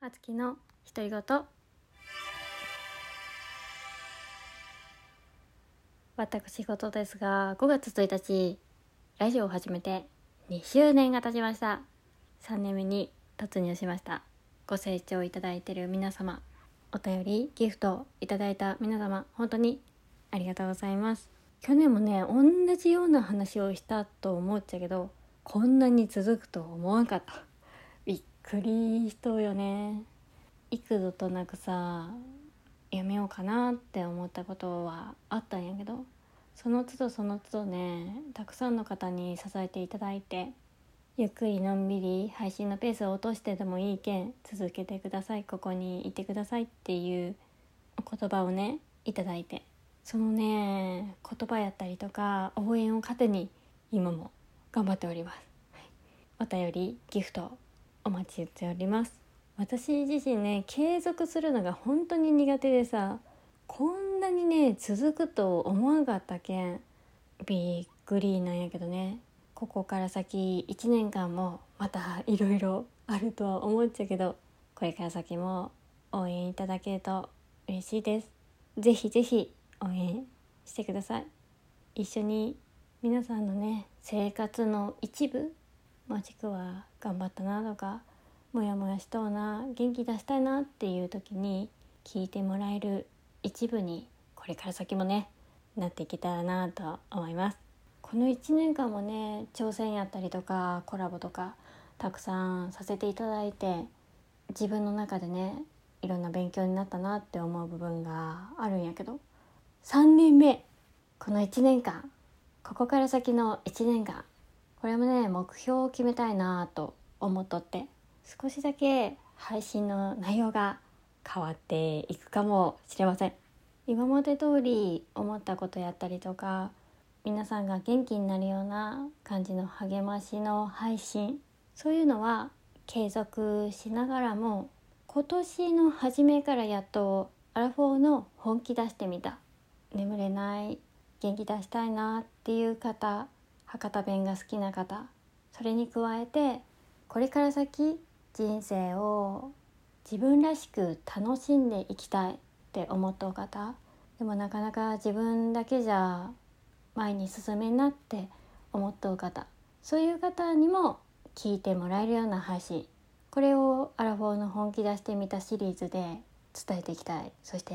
あつきの独り言私事ですが5月1日ラジオを始めて2周年が経ちました。3年目に突入しました。ご清聴いただいている皆様お便りギフトいただいた皆様本当にありがとうございます。去年もね同じような話をしたと思っちゃうけどこんなに続くと思わんかった。びっくりしとうよね。幾度となくさやめようかなって思ったことはあったんやけどその都度その都度ねたくさんの方に支えていただいてゆっくりのんびり配信のペースを落としてでもいいけん続けてください。ここにいてくださいっていうお言葉をねいただいてそのね言葉やったりとか応援を糧に今も頑張っております、お便りギフト。お待ちしております。私自身ね継続するのが本当に苦手でさこんなにね続くと思わんかったけんびっくりなんやけどね。ここから先1年間もまたいろいろあるとは思っちゃうけどこれから先も応援いただけると嬉しいです。ぜひぜひ応援してください。一緒に皆さんのね生活の一部もしくは頑張ったなとかモヤモヤしとうな元気出したいなっていう時に聞いてもらえる一部にこれから先もねなっていけたらなと思います。この1年間もね挑戦やったりとかコラボとかたくさんさせていただいて自分の中でねいろんな勉強になったなって思う部分があるんやけど3年目この1年間ここから先の1年間これもね目標を決めたいなと思っとって少しだけ配信の内容が変わっていくかもしれません。今まで通り思ったことやったりとか皆さんが元気になるような感じの励ましの配信そういうのは継続しながらも今年の初めからやっとアラフォーの本気出してみた。眠れない元気出したいなっていう方博多弁が好きな方それに加えてこれから先人生を自分らしく楽しんでいきたいって思ったお方でもなかなか自分だけじゃ前に進めんなって思ったお方そういう方にも聞いてもらえるような配信これをアラフォーの本気出してみたシリーズで伝えていきたい。そして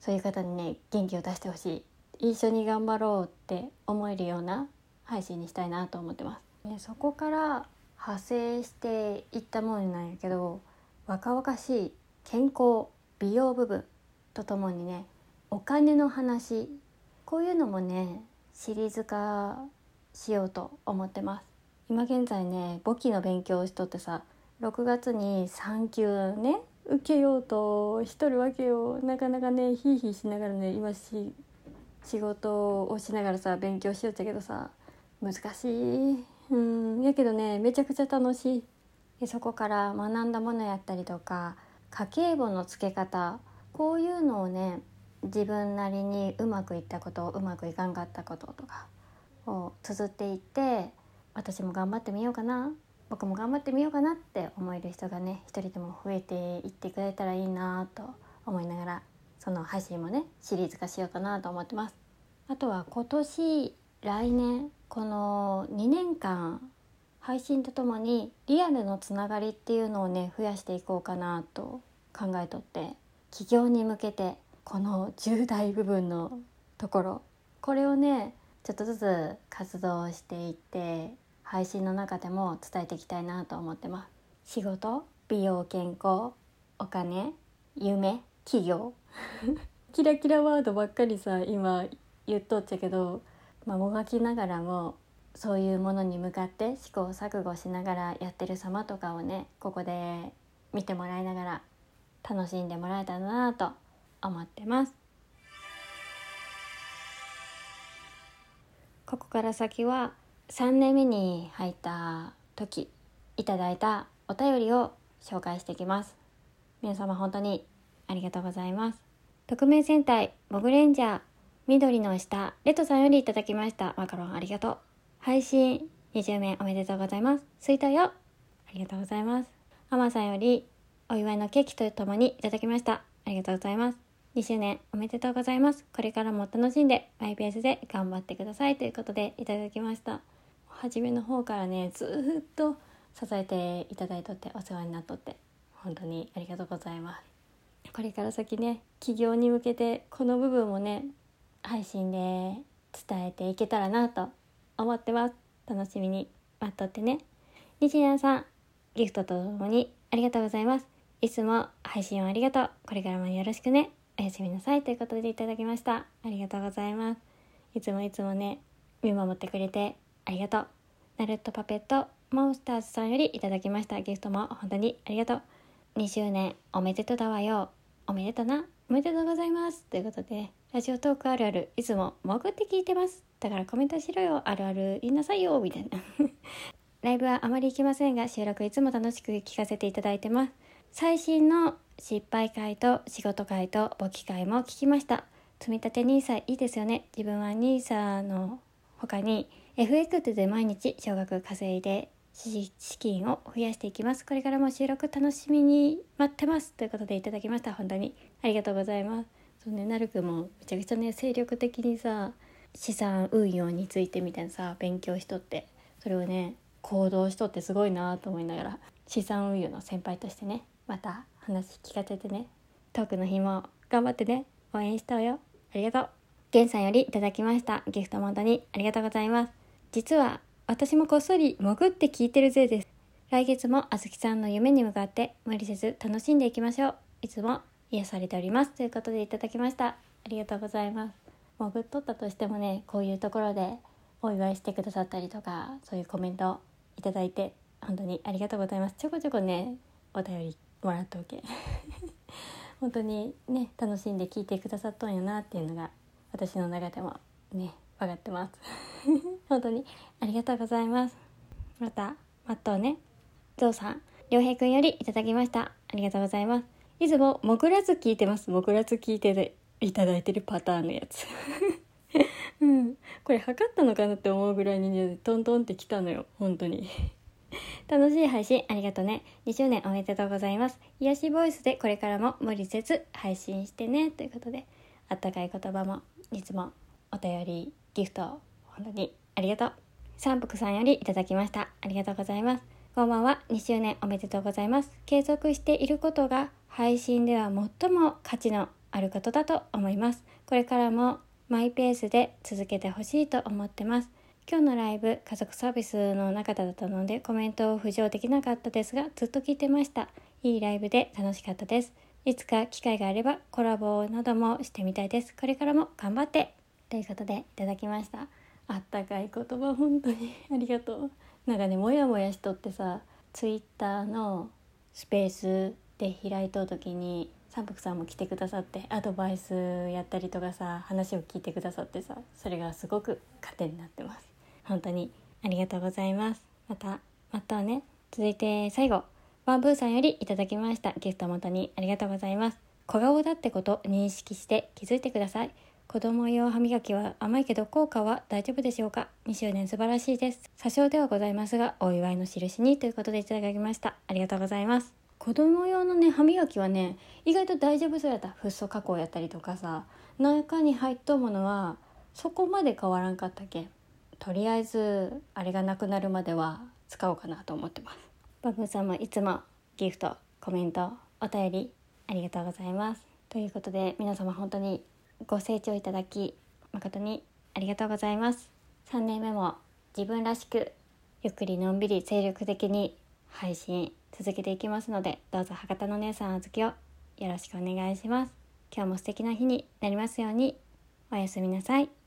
そういう方にね元気を出してほしい。一緒に頑張ろうって思えるような配信にしたいなと思ってます。でそこから派生していったものなんやけど若々しい健康美容部分とともにねお金の話こういうのもねシリーズ化しようと思ってます今現在ね簿記の勉強をしとってさ6月に3級ね受けようとしとるわけよなかなかねヒーヒーしながらね今し仕事をしながらさ勉強しよったけどさ難しい。うん。やけどねめちゃくちゃ楽しい。でそこから学んだものやったりとか家計簿のつけ方こういうのをね自分なりにうまくいったことうまくいかんかったこととかを綴っていって私も頑張ってみようかな僕も頑張ってみようかなって思える人がね一人でも増えていってくれたらいいなと思いながらその配信もねシリーズ化しようかなと思ってます。あとは今年来年この2年間配信とともにリアルのつながりっていうのをね増やしていこうかなと考えとって起業に向けてこの重大部分のところ。これをねちょっとずつ活動していって配信の中でも伝えていきたいなと思ってます。仕事美容健康お金夢企業。キラキラワードばっかりさ今言っとっちゃけどまあ、もがきながらもそういうものに向かって試行錯誤しながらやってる様とかをねここで見てもらいながら楽しんでもらえたらなと思ってます。ここから先は3年目に入った時いただいたお便りを紹介していきます。皆様本当にありがとうございます。匿名戦隊モグレンジャー緑の下、レトさんよりいただきました。マカロンありがとう。配信20名おめでとうございます。スイートよ。ありがとうございます。アマさんより、お祝いのケーキとともにいただきましたありがとうございます2周年おめでとうございますこれからも楽しんでマイペースで頑張ってくださいということでいただきました初めの方からねずっと支えていただいとってお世話になっとって本当にありがとうございますこれから先ね起業に向けてこの部分もね配信で伝えていけたらなと思ってます。楽しみに待っとってね。西谷さんギフトとともにありがとうございます。いつも配信をありがとう。これからもよろしくね。おやすみなさいということでいただきました。ありがとうございます。いつもいつもね見守ってくれてありがとう。ナルトパペットモンスターズさんよりいただきました。ギフトも本当にありがとう。2周年おめでとうだわよ。おめでとうな。おめでとうございます。ということでラジオトークあるあるいつも潜って聞いてます。だからコメントしろよ。あるある言いなさいよ。みたいな。ライブはあまり行きませんが収録いつも楽しく聞かせていただいてます。最新の失敗会と仕事会と簿記会も聞きました。積立 NISA いいですよね。自分は NISA の他に FX で毎日少額稼いで資金を増やしていきます。これからも収録楽しみに待ってます。ということでいただきました。本当にありがとうございます。そうねなるくもめちゃくちゃね精力的にさ資産運用についてみたいなさ勉強しとってそれをね行動しとってすごいなと思いながら資産運用の先輩としてねまた話聞かせてねトークの日も頑張ってね応援したよ。ありがとう。ゲンさんよりいただきました。ギフト本当にありがとうございます。実は私もこっそり潜って聞いてるぜです。来月もあずきさんの夢に向かって無理せず楽しんでいきましょう。いつも癒されております。ということでいただきました。ありがとうございます。潜っとったとしてもねこういうところでお祝いしてくださったりとかそういうコメントいただいて本当にありがとうございます。ちょこちょこねお便りもらっておけ。本当にね楽しんで聞いてくださっとんやなっていうのが私の中でもね分かってます。本当にありがとうございます。またマットをねゾウさん良平くんよりいただきました。ありがとうございます。いつも潜らず聞いてます。潜らず聞いていただいてるパターンのやつ。うん。これ測ったのかなって思うぐらいにトントンってきたのよ。本当に。楽しい配信ありがとうね。2周年おめでとうございます。癒しボイスでこれからも無理せず配信してね。ということであったかい言葉もいつもお便りギフト本当にありがとう。三福さんよりいただきました。ありがとうございます。こんばんは。2周年おめでとうございます。継続していることが配信では最も価値のあることだと思います。これからもマイペースで続けてほしいと思ってます。今日のライブ家族サービスの中だったのでコメントを浮上できなかったですがずっと聞いてました。いいライブで楽しかったです。いつか機会があればコラボなどもしてみたいです。これからも頑張って。ということでいただきました。あったかい言葉本当に。ありがとう。なんかねモヤモヤしとってさツイッターのスペースで開いとう時に三福さんも来てくださってアドバイスやったりとかさ話を聞いてくださってさそれがすごく糧になってます。本当にありがとうございます。またまたね続いて最後バンブーさんよりいただきましたギフト元にありがとうございます。小顔だってこと認識して気づいてください。子供用歯磨きは甘いけど効果は大丈夫でしょうか？2周年素晴らしいです。詐称ではございますがお祝いの印にということでいただきました。ありがとうございます。子供用のね歯磨きはね意外と大丈夫そうやった。フッ素加工やったりとかさ。中に入っとうものはそこまで変わらんかったけ？とりあえずあれがなくなるまでは使おうかなと思ってます。バブさんもいつもギフトコメントお便りありがとうございます。ということで皆様本当にご清聴いただき誠にありがとうございます。3年目も自分らしくゆっくりのんびり精力的に配信続けていきますのでどうぞ博多の姉さんあずきをよろしくお願いします。今日も素敵な日になりますように。おやすみなさい。